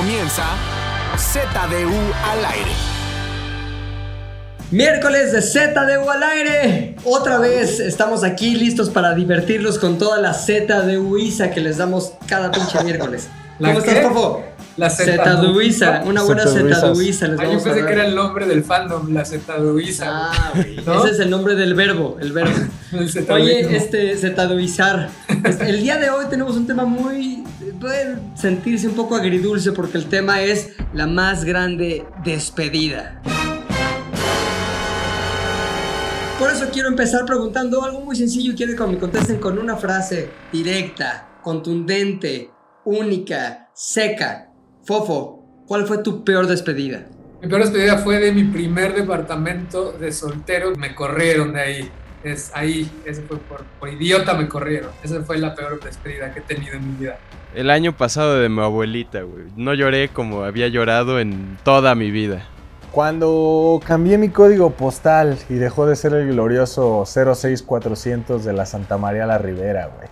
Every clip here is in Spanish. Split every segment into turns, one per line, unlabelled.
comienza ZDU al aire.
Miércoles de ZDU al aire. Otra vez estamos aquí listos para divertirlos con toda la ZDU Isa que les damos cada pinche miércoles.
¿La
¿Cómo
qué?
estás, Fofo?
La
Zduisa, una buena les
Ah, yo pensé que era el nombre del fandom, la Zetaduiza.
Ah, güey.
¿No?
Ese es el nombre del verbo, el verbo.
el.
Oye, este, zetaduizar. Este, El día de hoy tenemos un tema muy. Puede sentirse un poco agridulce porque el tema es la más grande despedida. Por eso quiero empezar preguntando algo muy sencillo y quiero que me contesten con una frase directa, contundente, única, seca. Fofo, ¿cuál fue tu peor despedida?
Mi peor despedida fue de mi primer departamento de soltero. Me corrieron de ahí. Es ahí, ese fue por, por idiota me corrieron. Esa fue la peor despedida que he tenido en mi vida.
El año pasado de mi abuelita, güey. No lloré como había llorado en toda mi vida.
Cuando cambié mi código postal y dejó de ser el glorioso 06400 de la Santa María la Ribera, güey.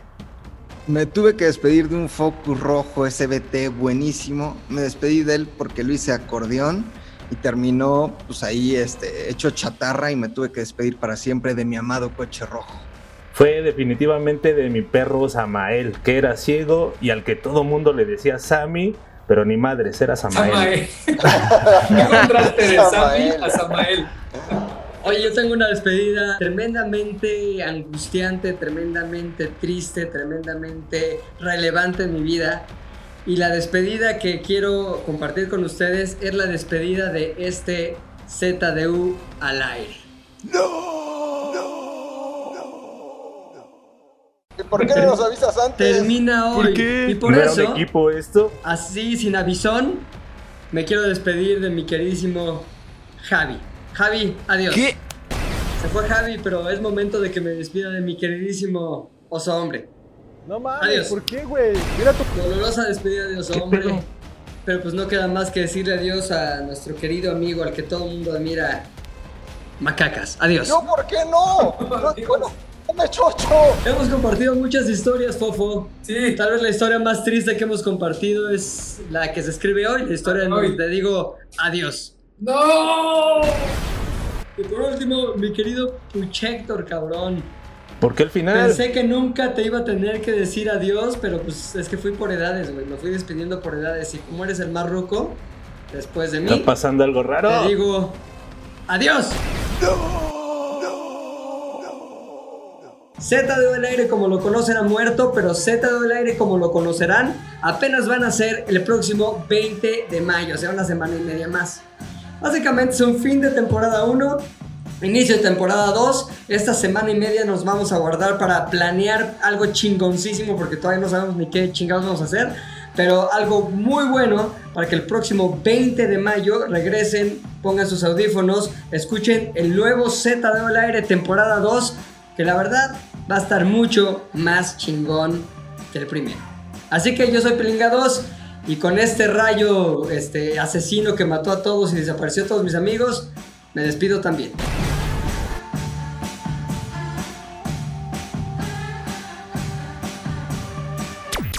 Me tuve que despedir de un Focus rojo SBT buenísimo. Me despedí de él porque lo hice acordeón y terminó pues ahí este, hecho chatarra y me tuve que despedir para siempre de mi amado coche rojo.
Fue definitivamente de mi perro Samael, que era ciego y al que todo mundo le decía Sammy, pero ni madres, era Samael.
Samael. ¿Qué contraste de Sammy a Samael?
Oye, yo tengo una despedida tremendamente angustiante, tremendamente triste, tremendamente relevante en mi vida. Y la despedida que quiero compartir con ustedes es la despedida de este ZDU al aire.
¿Por qué no nos avisas antes?
Termina hoy.
¿Por qué?
Y por
¿No era
eso,
un equipo esto?
así sin avisón, me quiero despedir de mi queridísimo Javi. Javi, adiós.
¿Qué?
Se fue Javi, pero es momento de que me despida de mi queridísimo oso hombre.
No mames,
Adiós.
¿por qué, güey? Mira tu...
Dolorosa despedida de oso
¿Qué
hombre.
pedo?
Pero pues no queda más que decirle adiós a nuestro querido amigo al que todo el mundo admira. Macacas. Adiós.
¿Yo por qué no? no dame chocho.
Hemos compartido muchas historias, Fofo.
Sí.
Tal vez la historia más triste que hemos compartido es la que se escribe hoy, la historia
Hoy.
donde te digo adiós.
¡No!
Y por último, mi querido Puchector, cabrón.
¿Por qué al final?
Pensé que nunca te iba a tener que decir adiós, pero pues es que fui por edades, güey. Me fui despidiendo por edades. Y como eres el más ruco, después de mí,
¿Está pasando algo raro?
te digo adiós. Z de el aire como lo conocen ha muerto, pero Z de el aire como lo conocerán apenas van a ser el próximo 20 de mayo, o sea, una semana y media más. Básicamente es un fin de temporada 1, inicio de temporada 2. Esta semana y media nos vamos a guardar para planear algo chingoncísimo porque todavía no sabemos ni qué chingados vamos a hacer. Pero algo muy bueno para que el próximo 20 de mayo regresen, pongan sus audífonos, escuchen el nuevo Z de al aire temporada 2, que la verdad va a estar mucho más chingón que el primero. Así que yo soy Pelinga 2 y con este rayo este, asesino que mató a todos y desapareció a todos mis amigos, me despido también.